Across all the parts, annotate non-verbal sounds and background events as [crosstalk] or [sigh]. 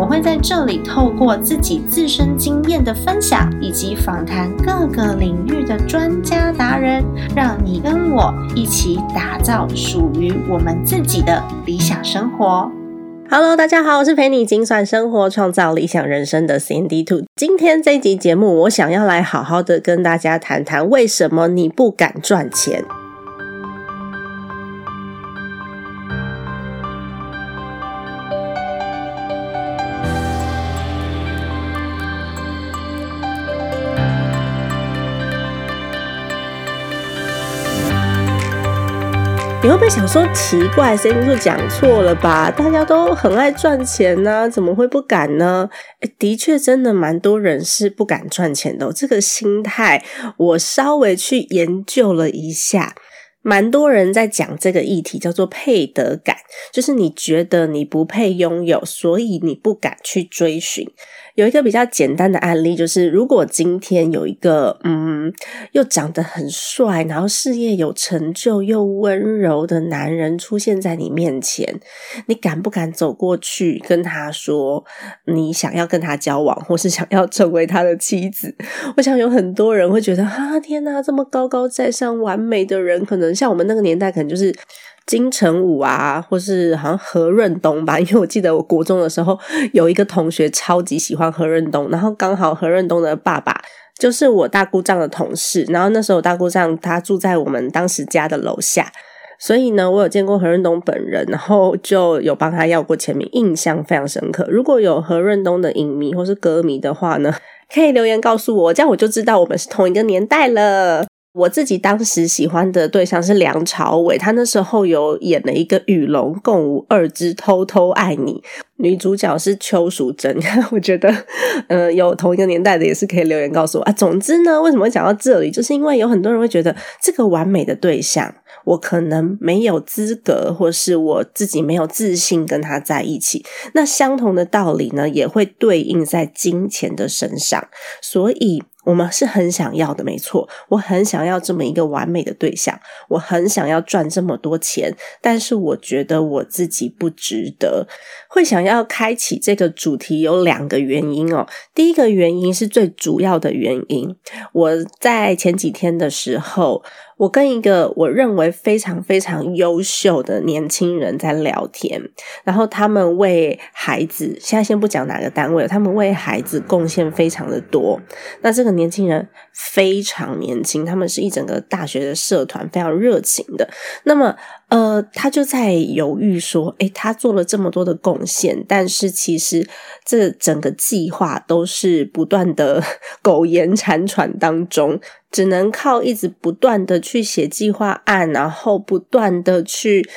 我会在这里透过自己自身经验的分享，以及访谈各个领域的专家达人，让你跟我一起打造属于我们自己的理想生活。Hello，大家好，我是陪你精算生活、创造理想人生的 Sandy Two。今天这集节目，我想要来好好的跟大家谈谈，为什么你不敢赚钱。你会不会想说奇怪，Sandy 就讲错了吧？大家都很爱赚钱呢，怎么会不敢呢？的确，真的蛮多人是不敢赚钱的。这个心态，我稍微去研究了一下。蛮多人在讲这个议题，叫做配得感，就是你觉得你不配拥有，所以你不敢去追寻。有一个比较简单的案例，就是如果今天有一个嗯，又长得很帅，然后事业有成就又温柔的男人出现在你面前，你敢不敢走过去跟他说你想要跟他交往，或是想要成为他的妻子？我想有很多人会觉得，啊，天哪，这么高高在上、完美的人，可能。像我们那个年代，可能就是金城武啊，或是好像何润东吧。[laughs] 因为我记得我国中的时候，有一个同学超级喜欢何润东，然后刚好何润东的爸爸就是我大姑丈的同事，然后那时候我大姑丈他住在我们当时家的楼下，所以呢，我有见过何润东本人，然后就有帮他要过签名，印象非常深刻。如果有何润东的影迷或是歌迷的话呢，可以留言告诉我，这样我就知道我们是同一个年代了。我自己当时喜欢的对象是梁朝伟，他那时候有演了一个《与龙共舞二之偷偷爱你》，女主角是邱淑贞。[laughs] 我觉得，呃，有同一个年代的也是可以留言告诉我啊。总之呢，为什么会讲到这里，就是因为有很多人会觉得这个完美的对象，我可能没有资格，或是我自己没有自信跟他在一起。那相同的道理呢，也会对应在金钱的身上，所以。我们是很想要的，没错，我很想要这么一个完美的对象，我很想要赚这么多钱，但是我觉得我自己不值得。会想要开启这个主题有两个原因哦。第一个原因是最主要的原因，我在前几天的时候。我跟一个我认为非常非常优秀的年轻人在聊天，然后他们为孩子，现在先不讲哪个单位，他们为孩子贡献非常的多。那这个年轻人非常年轻，他们是一整个大学的社团，非常热情的。那么。呃，他就在犹豫说：“诶，他做了这么多的贡献，但是其实这整个计划都是不断的 [laughs] 苟延残喘当中，只能靠一直不断的去写计划案，然后不断的去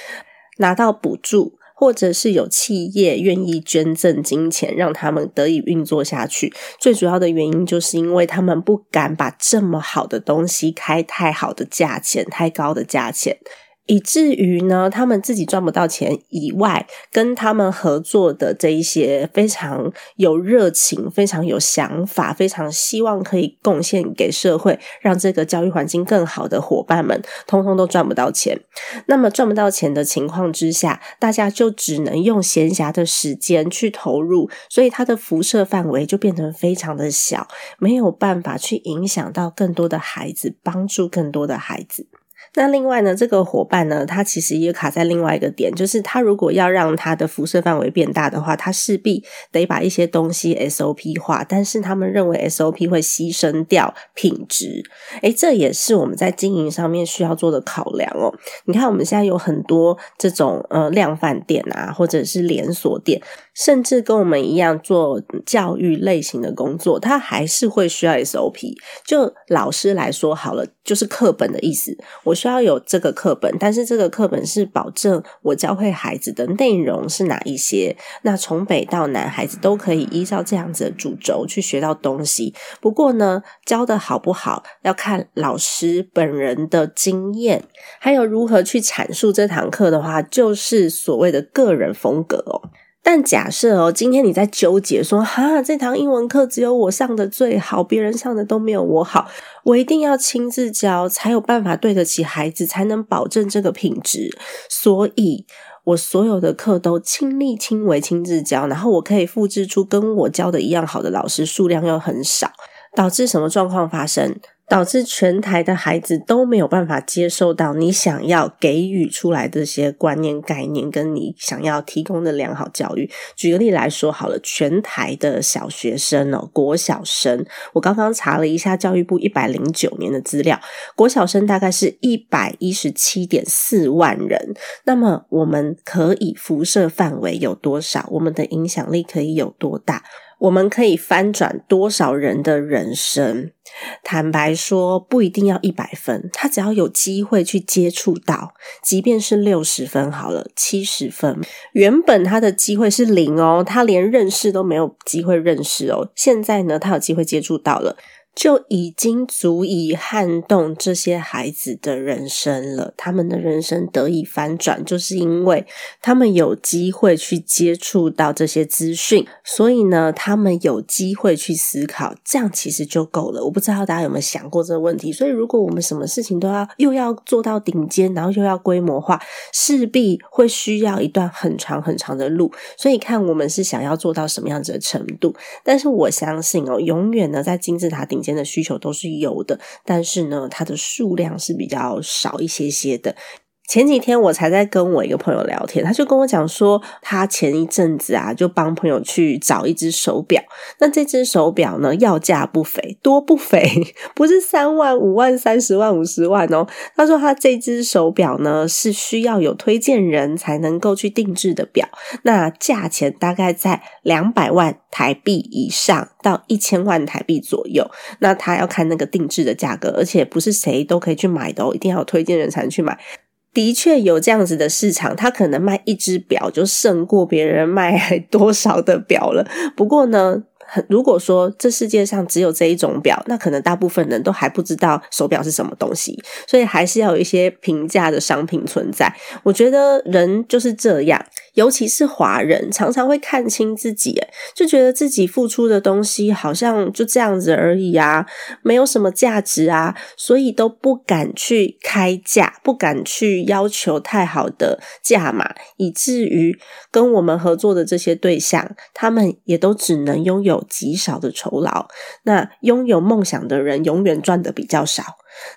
拿到补助，或者是有企业愿意捐赠金钱让他们得以运作下去。最主要的原因就是因为他们不敢把这么好的东西开太好的价钱，太高的价钱。”以至于呢，他们自己赚不到钱以外，跟他们合作的这一些非常有热情、非常有想法、非常希望可以贡献给社会、让这个教育环境更好的伙伴们，通通都赚不到钱。那么赚不到钱的情况之下，大家就只能用闲暇的时间去投入，所以它的辐射范围就变成非常的小，没有办法去影响到更多的孩子，帮助更多的孩子。那另外呢，这个伙伴呢，他其实也卡在另外一个点，就是他如果要让他的辐射范围变大的话，他势必得把一些东西 SOP 化，但是他们认为 SOP 会牺牲掉品质，诶，这也是我们在经营上面需要做的考量哦。你看，我们现在有很多这种呃量贩店啊，或者是连锁店，甚至跟我们一样做教育类型的工作，它还是会需要 SOP。就老师来说好了，就是课本的意思，我需要有这个课本，但是这个课本是保证我教会孩子的内容是哪一些。那从北到南，孩子都可以依照这样子的主轴去学到东西。不过呢，教的好不好要看老师本人的经验，还有如何去阐述这堂课的话，就是所谓的个人风格哦。但假设哦，今天你在纠结说，哈，这堂英文课只有我上的最好，别人上的都没有我好，我一定要亲自教，才有办法对得起孩子，才能保证这个品质。所以我所有的课都亲力亲为亲自教，然后我可以复制出跟我教的一样好的老师，数量又很少，导致什么状况发生？导致全台的孩子都没有办法接受到你想要给予出来这些观念概念，跟你想要提供的良好教育。举个例来说好了，全台的小学生哦，国小生，我刚刚查了一下教育部一百零九年的资料，国小生大概是一百一十七点四万人。那么我们可以辐射范围有多少？我们的影响力可以有多大？我们可以翻转多少人的人生？坦白说，不一定要一百分，他只要有机会去接触到，即便是六十分好了，七十分，原本他的机会是零哦，他连认识都没有机会认识哦，现在呢，他有机会接触到了。就已经足以撼动这些孩子的人生了。他们的人生得以翻转，就是因为他们有机会去接触到这些资讯，所以呢，他们有机会去思考，这样其实就够了。我不知道大家有没有想过这个问题。所以，如果我们什么事情都要又要做到顶尖，然后又要规模化，势必会需要一段很长很长的路。所以，看我们是想要做到什么样子的程度。但是，我相信哦，永远呢，在金字塔顶。间的需求都是有的，但是呢，它的数量是比较少一些些的。前几天我才在跟我一个朋友聊天，他就跟我讲说，他前一阵子啊，就帮朋友去找一只手表。那这只手表呢，要价不菲，多不菲，[laughs] 不是三万、五万、三十万、五十万哦。他说他这只手表呢，是需要有推荐人才能够去定制的表，那价钱大概在两百万台币以上到一千万台币左右。那他要看那个定制的价格，而且不是谁都可以去买的哦，一定要有推荐人才能去买。的确有这样子的市场，他可能卖一只表就胜过别人卖多少的表了。不过呢。如果说这世界上只有这一种表，那可能大部分人都还不知道手表是什么东西，所以还是要有一些平价的商品存在。我觉得人就是这样，尤其是华人，常常会看清自己，就觉得自己付出的东西好像就这样子而已啊，没有什么价值啊，所以都不敢去开价，不敢去要求太好的价码，以至于跟我们合作的这些对象，他们也都只能拥有。极少的酬劳，那拥有梦想的人永远赚的比较少。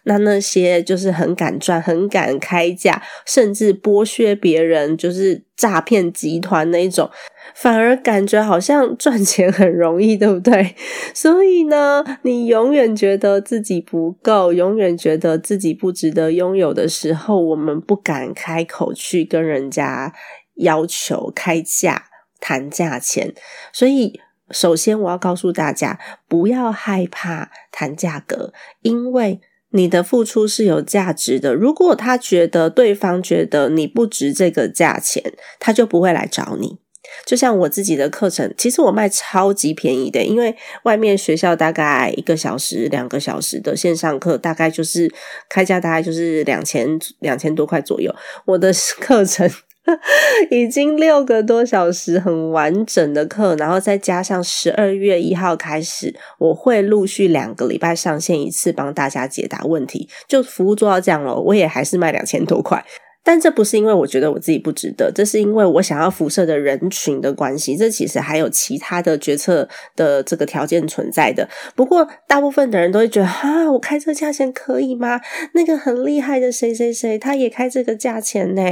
那那些就是很敢赚、很敢开价，甚至剥削别人，就是诈骗集团那一种，反而感觉好像赚钱很容易，对不对？所以呢，你永远觉得自己不够，永远觉得自己不值得拥有的时候，我们不敢开口去跟人家要求开价、谈价钱，所以。首先，我要告诉大家，不要害怕谈价格，因为你的付出是有价值的。如果他觉得对方觉得你不值这个价钱，他就不会来找你。就像我自己的课程，其实我卖超级便宜的，因为外面学校大概一个小时、两个小时的线上课，大概就是开价大概就是两千两千多块左右。我的课程。[laughs] 已经六个多小时很完整的课，然后再加上十二月一号开始，我会陆续两个礼拜上线一次，帮大家解答问题。就服务做到这样了，我也还是卖两千多块。但这不是因为我觉得我自己不值得，这是因为我想要辐射的人群的关系。这其实还有其他的决策的这个条件存在的。不过大部分的人都会觉得，哈，我开这个价钱可以吗？那个很厉害的谁谁谁，他也开这个价钱呢？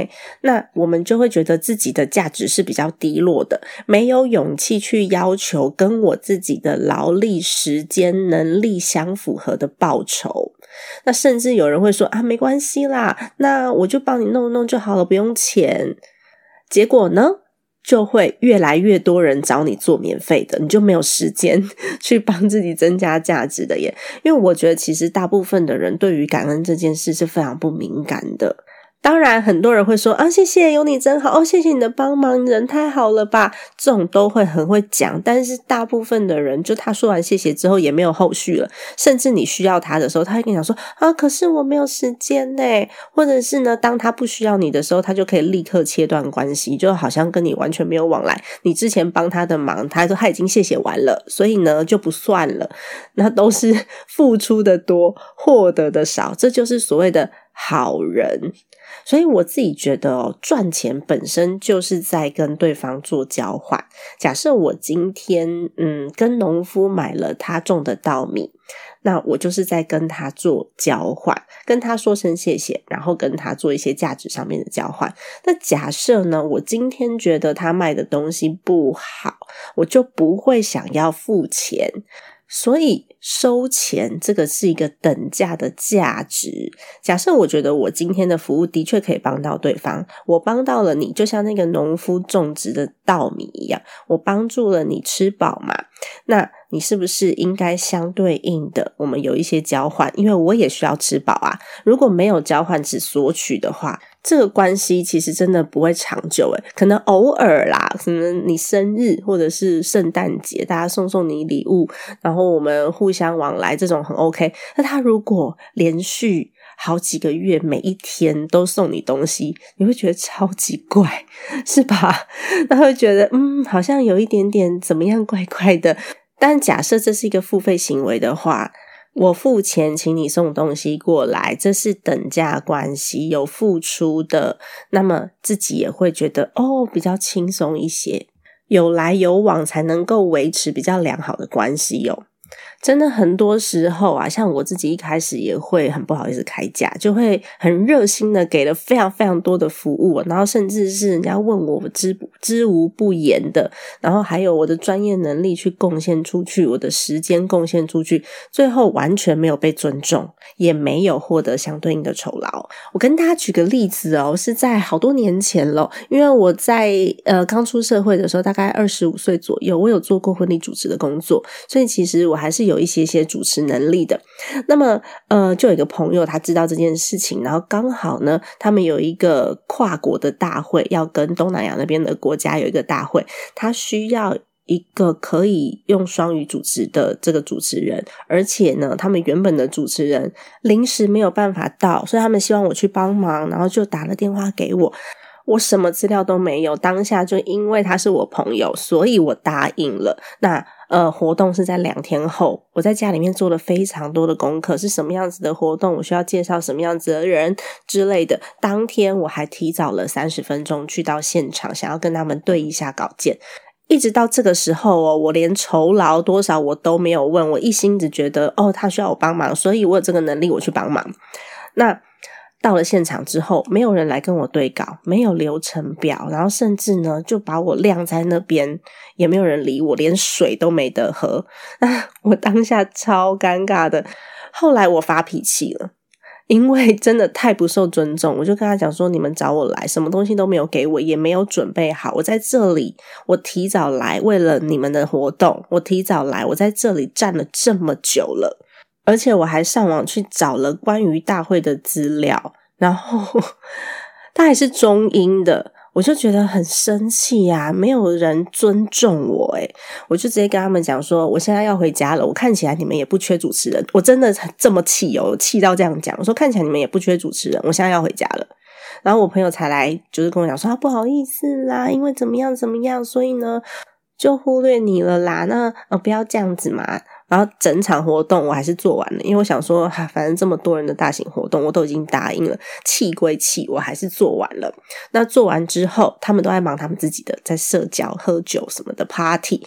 那我们就会觉得自己的价值是比较低落的，没有勇气去要求跟我自己的劳力、时间、能力相符合的报酬。那甚至有人会说啊，没关系啦，那我就帮你弄弄弄就好了，不用钱。结果呢，就会越来越多人找你做免费的，你就没有时间 [laughs] 去帮自己增加价值的耶。因为我觉得，其实大部分的人对于感恩这件事是非常不敏感的。当然，很多人会说啊，谢谢有你真好哦，谢谢你的帮忙，人太好了吧？这种都会很会讲，但是大部分的人，就他说完谢谢之后也没有后续了，甚至你需要他的时候，他会跟你讲说啊，可是我没有时间呢，或者是呢，当他不需要你的时候，他就可以立刻切断关系，就好像跟你完全没有往来。你之前帮他的忙，他说他已经谢谢完了，所以呢就不算了。那都是付出的多，获得的少，这就是所谓的好人。所以我自己觉得哦，赚钱本身就是在跟对方做交换。假设我今天嗯跟农夫买了他种的稻米，那我就是在跟他做交换，跟他说声谢谢，然后跟他做一些价值上面的交换。那假设呢，我今天觉得他卖的东西不好，我就不会想要付钱。所以收钱这个是一个等价的价值。假设我觉得我今天的服务的确可以帮到对方，我帮到了你，就像那个农夫种植的稻米一样，我帮助了你吃饱嘛？那你是不是应该相对应的，我们有一些交换？因为我也需要吃饱啊。如果没有交换，只索取的话。这个关系其实真的不会长久诶，可能偶尔啦，可能你生日或者是圣诞节，大家送送你礼物，然后我们互相往来，这种很 OK。那他如果连续好几个月，每一天都送你东西，你会觉得超级怪，是吧？[laughs] 那会觉得嗯，好像有一点点怎么样怪怪的。但假设这是一个付费行为的话。我付钱请你送东西过来，这是等价关系，有付出的，那么自己也会觉得哦，比较轻松一些，有来有往才能够维持比较良好的关系哟。真的很多时候啊，像我自己一开始也会很不好意思开价，就会很热心的给了非常非常多的服务，然后甚至是人家问我知知无不言的，然后还有我的专业能力去贡献出去，我的时间贡献出去，最后完全没有被尊重，也没有获得相对应的酬劳。我跟大家举个例子哦，是在好多年前了，因为我在呃刚出社会的时候，大概二十五岁左右，我有做过婚礼主持的工作，所以其实我还还是。有一些些主持能力的，那么呃，就有一个朋友他知道这件事情，然后刚好呢，他们有一个跨国的大会，要跟东南亚那边的国家有一个大会，他需要一个可以用双语主持的这个主持人，而且呢，他们原本的主持人临时没有办法到，所以他们希望我去帮忙，然后就打了电话给我，我什么资料都没有，当下就因为他是我朋友，所以我答应了。那。呃，活动是在两天后，我在家里面做了非常多的功课，是什么样子的活动，我需要介绍什么样子的人之类的。当天我还提早了三十分钟去到现场，想要跟他们对一下稿件。一直到这个时候哦，我连酬劳多少我都没有问，我一心只觉得哦，他需要我帮忙，所以我有这个能力，我去帮忙。那。到了现场之后，没有人来跟我对稿，没有流程表，然后甚至呢就把我晾在那边，也没有人理我，连水都没得喝。我当下超尴尬的。后来我发脾气了，因为真的太不受尊重。我就跟他讲说：“你们找我来，什么东西都没有给我，也没有准备好。我在这里，我提早来，为了你们的活动，我提早来，我在这里站了这么久了。”而且我还上网去找了关于大会的资料，然后他还是中英的，我就觉得很生气呀！没有人尊重我，诶我就直接跟他们讲说，我现在要回家了。我看起来你们也不缺主持人，我真的这么气哦，气到这样讲。我说看起来你们也不缺主持人，我现在要回家了。然后我朋友才来，就是跟我讲说，啊，不好意思啦，因为怎么样怎么样，所以呢就忽略你了啦。那呃不要这样子嘛。然后整场活动我还是做完了，因为我想说，反正这么多人的大型活动我都已经答应了，气归气，我还是做完了。那做完之后，他们都在忙他们自己的，在社交、喝酒什么的 party。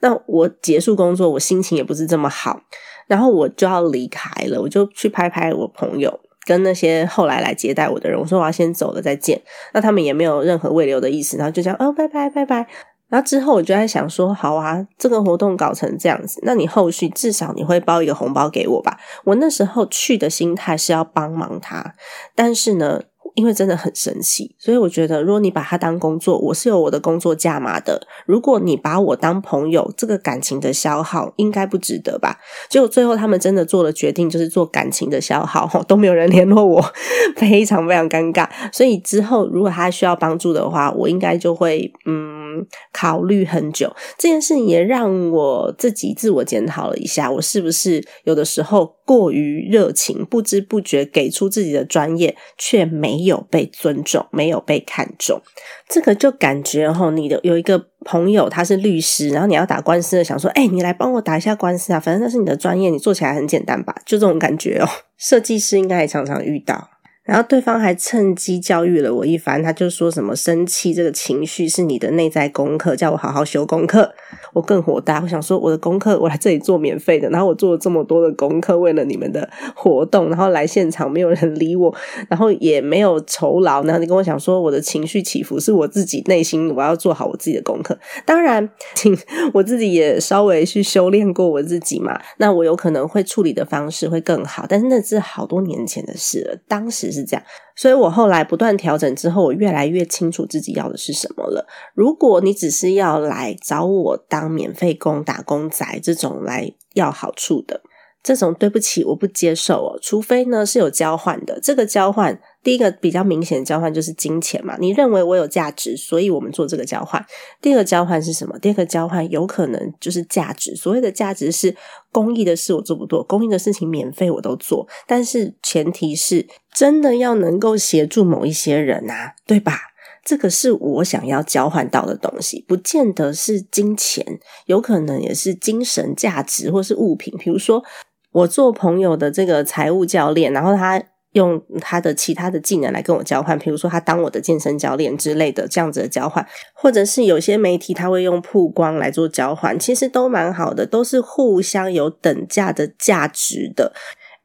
那我结束工作，我心情也不是这么好，然后我就要离开了，我就去拍拍我朋友跟那些后来来接待我的人，我说我要先走了，再见。那他们也没有任何未留的意思，然后就这样，哦，拜拜，拜拜。然后之后我就在想说，好啊，这个活动搞成这样子，那你后续至少你会包一个红包给我吧？我那时候去的心态是要帮忙他，但是呢，因为真的很神奇，所以我觉得，如果你把他当工作，我是有我的工作价码的。如果你把我当朋友，这个感情的消耗应该不值得吧？结果最后他们真的做了决定，就是做感情的消耗，[laughs] 都没有人联络我，非常非常尴尬。所以之后如果他需要帮助的话，我应该就会嗯考虑很久。这件事情也让我自己自我检讨了一下，我是不是有的时候过于热情，不知不觉给出自己的专业，却没。有被尊重，没有被看重，这个就感觉哈，你的有一个朋友他是律师，然后你要打官司的，想说，哎，你来帮我打一下官司啊，反正那是你的专业，你做起来很简单吧，就这种感觉哦。设计师应该也常常遇到。然后对方还趁机教育了我一番，他就说什么生气这个情绪是你的内在功课，叫我好好修功课。我更火大，我想说我的功课我来这里做免费的，然后我做了这么多的功课，为了你们的活动，然后来现场没有人理我，然后也没有酬劳。然后你跟我讲说我的情绪起伏是我自己内心，我要做好我自己的功课。当然，请我自己也稍微去修炼过我自己嘛，那我有可能会处理的方式会更好。但是那是好多年前的事了，当时是。这样，所以我后来不断调整之后，我越来越清楚自己要的是什么了。如果你只是要来找我当免费工、打工仔这种来要好处的。这种对不起，我不接受哦。除非呢是有交换的，这个交换第一个比较明显的交换就是金钱嘛。你认为我有价值，所以我们做这个交换。第二个交换是什么？第二个交换有可能就是价值。所谓的价值是公益的事我做不做，公益的事情免费我都做，但是前提是真的要能够协助某一些人啊，对吧？这个是我想要交换到的东西，不见得是金钱，有可能也是精神价值或是物品，比如说。我做朋友的这个财务教练，然后他用他的其他的技能来跟我交换，比如说他当我的健身教练之类的这样子的交换，或者是有些媒体他会用曝光来做交换，其实都蛮好的，都是互相有等价的价值的，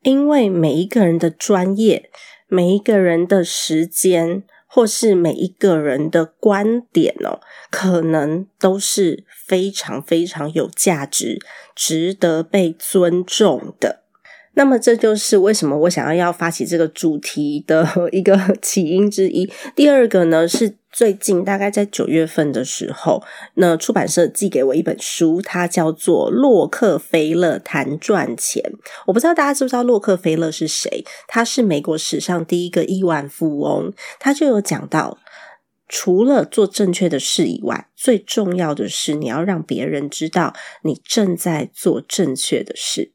因为每一个人的专业，每一个人的时间。或是每一个人的观点哦，可能都是非常非常有价值、值得被尊重的。那么，这就是为什么我想要要发起这个主题的 [laughs] 一个 [laughs] 起因之一。第二个呢是。最近大概在九月份的时候，那出版社寄给我一本书，它叫做《洛克菲勒谈赚钱》。我不知道大家知不知道洛克菲勒是谁？他是美国史上第一个亿万富翁。他就有讲到，除了做正确的事以外，最重要的是你要让别人知道你正在做正确的事。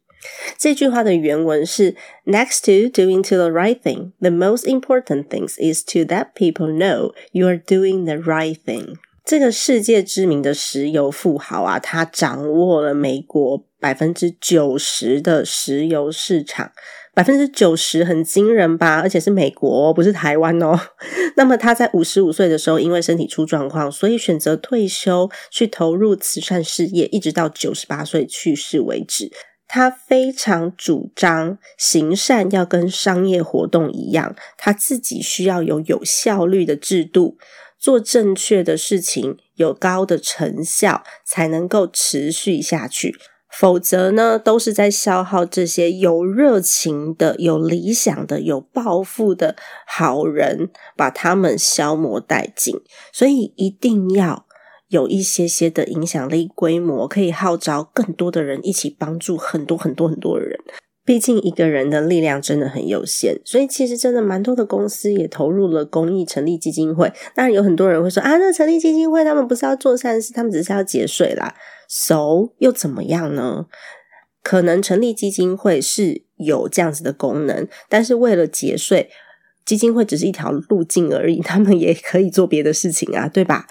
这句话的原文是：Next to doing to the right thing, the most important things is to let people know you are doing the right thing。这个世界知名的石油富豪啊，他掌握了美国百分之九十的石油市场，百分之九十很惊人吧？而且是美国，不是台湾哦。[laughs] 那么他在五十五岁的时候，因为身体出状况，所以选择退休，去投入慈善事业，一直到九十八岁去世为止。他非常主张行善要跟商业活动一样，他自己需要有有效率的制度，做正确的事情，有高的成效，才能够持续下去。否则呢，都是在消耗这些有热情的、有理想的、有抱负的好人，把他们消磨殆尽。所以一定要。有一些些的影响力规模，可以号召更多的人一起帮助很多很多很多的人。毕竟一个人的力量真的很有限，所以其实真的蛮多的公司也投入了公益，成立基金会。当然有很多人会说啊，那成立基金会，他们不是要做善事，他们只是要节税啦。So 又怎么样呢？可能成立基金会是有这样子的功能，但是为了节税，基金会只是一条路径而已，他们也可以做别的事情啊，对吧？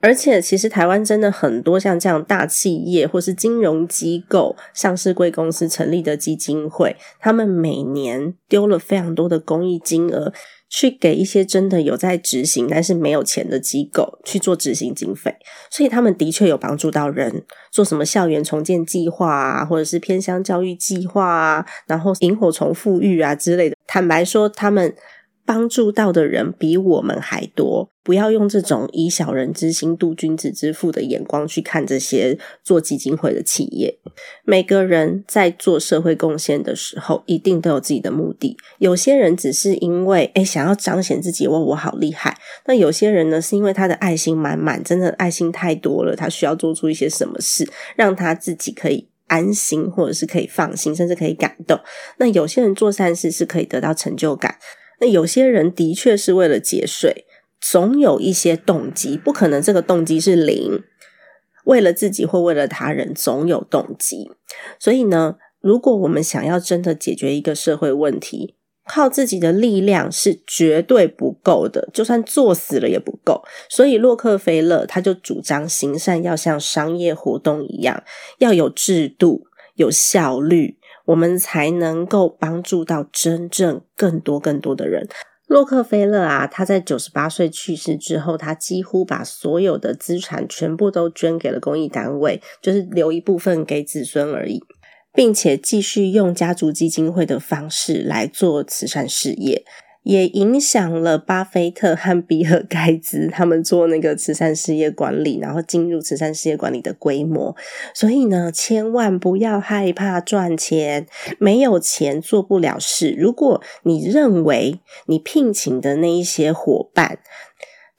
而且，其实台湾真的很多像这样大企业或是金融机构、上市贵公司成立的基金会，他们每年丢了非常多的公益金额，去给一些真的有在执行但是没有钱的机构去做执行经费，所以他们的确有帮助到人，做什么校园重建计划啊，或者是偏乡教育计划啊，然后萤火虫富裕啊之类的。坦白说，他们。帮助到的人比我们还多。不要用这种以小人之心度君子之腹的眼光去看这些做基金会的企业。每个人在做社会贡献的时候，一定都有自己的目的。有些人只是因为诶想要彰显自己，哇，我好厉害。那有些人呢，是因为他的爱心满满，真的爱心太多了，他需要做出一些什么事，让他自己可以安心，或者是可以放心，甚至可以感动。那有些人做善事是可以得到成就感。那有些人的确是为了节税。总有一些动机，不可能这个动机是零。为了自己或为了他人，总有动机。所以呢，如果我们想要真的解决一个社会问题，靠自己的力量是绝对不够的，就算做死了也不够。所以洛克菲勒他就主张行善要像商业活动一样，要有制度、有效率，我们才能够帮助到真正更多更多的人。洛克菲勒啊，他在九十八岁去世之后，他几乎把所有的资产全部都捐给了公益单位，就是留一部分给子孙而已，并且继续用家族基金会的方式来做慈善事业。也影响了巴菲特和比尔盖茨他们做那个慈善事业管理，然后进入慈善事业管理的规模。所以呢，千万不要害怕赚钱，没有钱做不了事。如果你认为你聘请的那一些伙伴，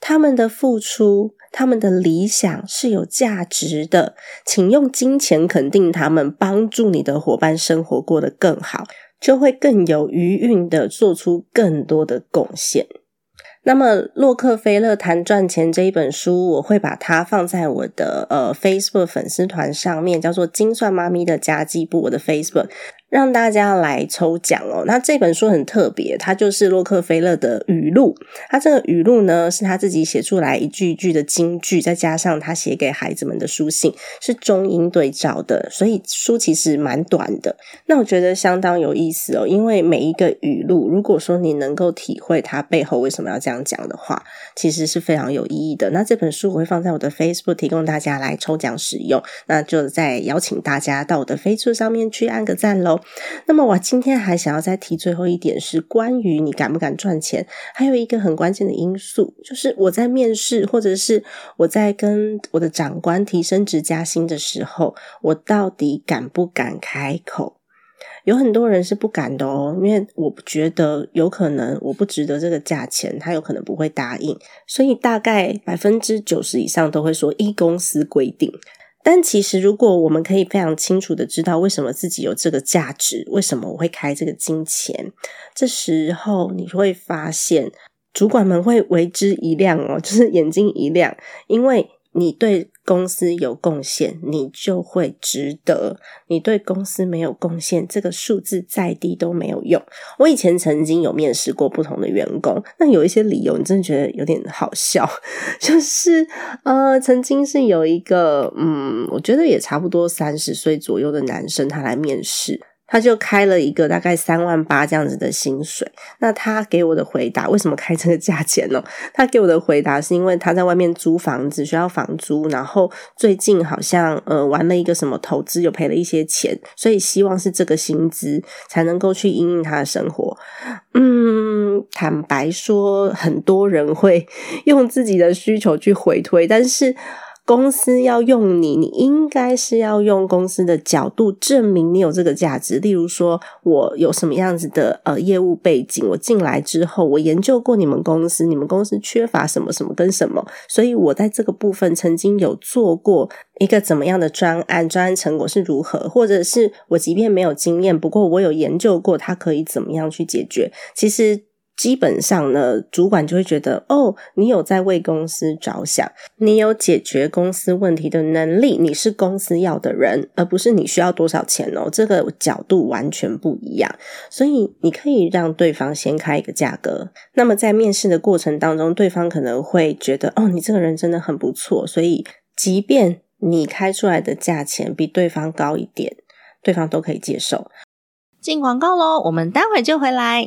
他们的付出、他们的理想是有价值的，请用金钱肯定他们，帮助你的伙伴生活过得更好。就会更有余韵的做出更多的贡献。那么，洛克菲勒谈赚钱这一本书，我会把它放在我的呃 Facebook 粉丝团上面，叫做“精算妈咪的家计簿”我的 Facebook。让大家来抽奖哦！那这本书很特别，它就是洛克菲勒的语录。他这个语录呢，是他自己写出来一句一句的金句，再加上他写给孩子们的书信，是中英对照的，所以书其实蛮短的。那我觉得相当有意思哦，因为每一个语录，如果说你能够体会它背后为什么要这样讲的话，其实是非常有意义的。那这本书我会放在我的 Facebook 提供大家来抽奖使用，那就再邀请大家到我的 Facebook 上面去按个赞喽。那么我今天还想要再提最后一点，是关于你敢不敢赚钱，还有一个很关键的因素，就是我在面试或者是我在跟我的长官提升职加薪的时候，我到底敢不敢开口？有很多人是不敢的哦，因为我觉得有可能我不值得这个价钱，他有可能不会答应，所以大概百分之九十以上都会说一公司规定。但其实，如果我们可以非常清楚的知道为什么自己有这个价值，为什么我会开这个金钱，这时候你会发现，主管们会为之一亮哦，就是眼睛一亮，因为你对。公司有贡献，你就会值得；你对公司没有贡献，这个数字再低都没有用。我以前曾经有面试过不同的员工，那有一些理由，你真的觉得有点好笑。[laughs] 就是呃，曾经是有一个嗯，我觉得也差不多三十岁左右的男生，他来面试。他就开了一个大概三万八这样子的薪水，那他给我的回答，为什么开这个价钱呢？他给我的回答是因为他在外面租房子需要房租，然后最近好像呃玩了一个什么投资，又赔了一些钱，所以希望是这个薪资才能够去营运他的生活。嗯，坦白说，很多人会 [laughs] 用自己的需求去回推，但是。公司要用你，你应该是要用公司的角度证明你有这个价值。例如说，我有什么样子的呃业务背景，我进来之后，我研究过你们公司，你们公司缺乏什么什么跟什么，所以我在这个部分曾经有做过一个怎么样的专案，专案成果是如何，或者是我即便没有经验，不过我有研究过它可以怎么样去解决。其实。基本上呢，主管就会觉得，哦，你有在为公司着想，你有解决公司问题的能力，你是公司要的人，而不是你需要多少钱哦。这个角度完全不一样，所以你可以让对方先开一个价格。那么在面试的过程当中，对方可能会觉得，哦，你这个人真的很不错，所以即便你开出来的价钱比对方高一点，对方都可以接受。进广告喽，我们待会就回来。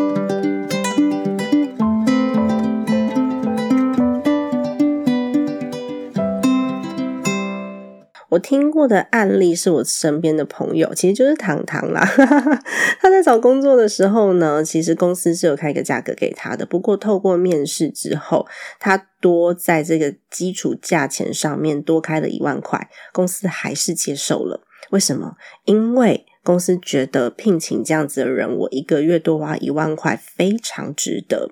我听过的案例是我身边的朋友，其实就是糖糖啦。[laughs] 他在找工作的时候呢，其实公司是有开一个价格给他的，不过透过面试之后，他多在这个基础价钱上面多开了一万块，公司还是接受了。为什么？因为公司觉得聘请这样子的人，我一个月多花一万块非常值得。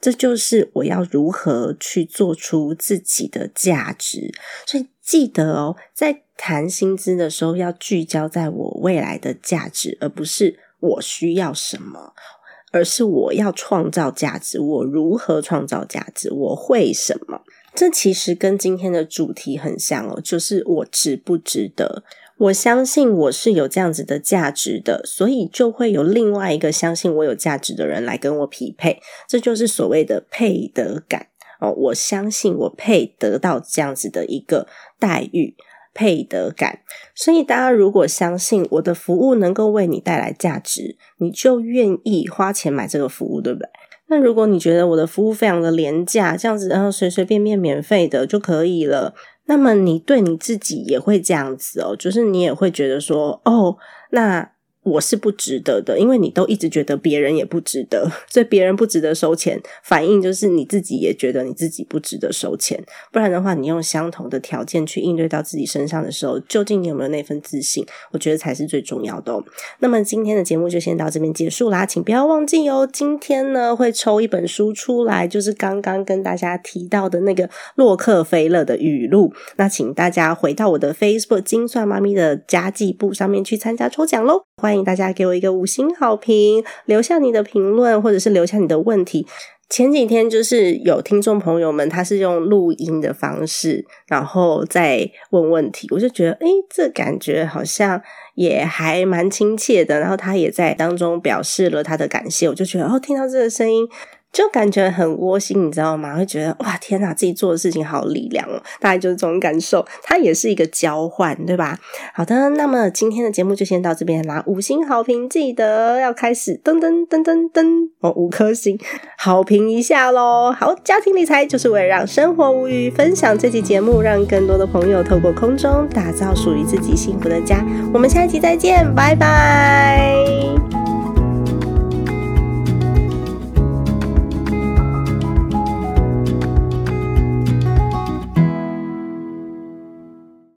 这就是我要如何去做出自己的价值。所以记得哦，在谈薪资的时候，要聚焦在我未来的价值，而不是我需要什么，而是我要创造价值。我如何创造价值？我会什么？这其实跟今天的主题很像哦，就是我值不值得。我相信我是有这样子的价值的，所以就会有另外一个相信我有价值的人来跟我匹配，这就是所谓的配得感哦。我相信我配得到这样子的一个待遇，配得感。所以大家如果相信我的服务能够为你带来价值，你就愿意花钱买这个服务，对不对？那如果你觉得我的服务非常的廉价，这样子然后随随便便免费的就可以了。那么你对你自己也会这样子哦，就是你也会觉得说，哦，那。我是不值得的，因为你都一直觉得别人也不值得，[laughs] 所以别人不值得收钱，反应就是你自己也觉得你自己不值得收钱。不然的话，你用相同的条件去应对到自己身上的时候，究竟你有没有那份自信？我觉得才是最重要的。那么今天的节目就先到这边结束啦，请不要忘记哦，今天呢会抽一本书出来，就是刚刚跟大家提到的那个洛克菲勒的语录。那请大家回到我的 Facebook 精算妈咪的家计部上面去参加抽奖喽。欢迎大家给我一个五星好评，留下你的评论，或者是留下你的问题。前几天就是有听众朋友们，他是用录音的方式，然后再问问题，我就觉得，诶，这感觉好像也还蛮亲切的。然后他也在当中表示了他的感谢，我就觉得，哦，听到这个声音。就感觉很窝心，你知道吗？会觉得哇，天哪，自己做的事情好力量哦！大概就是这种感受，它也是一个交换，对吧？好的，那么今天的节目就先到这边啦。五星好评记得要开始噔噔噔噔噔哦，五颗星好评一下喽！好，家庭理财就是为了让生活无虞，分享这期节目，让更多的朋友透过空中打造属于自己幸福的家。我们下一期再见，拜拜。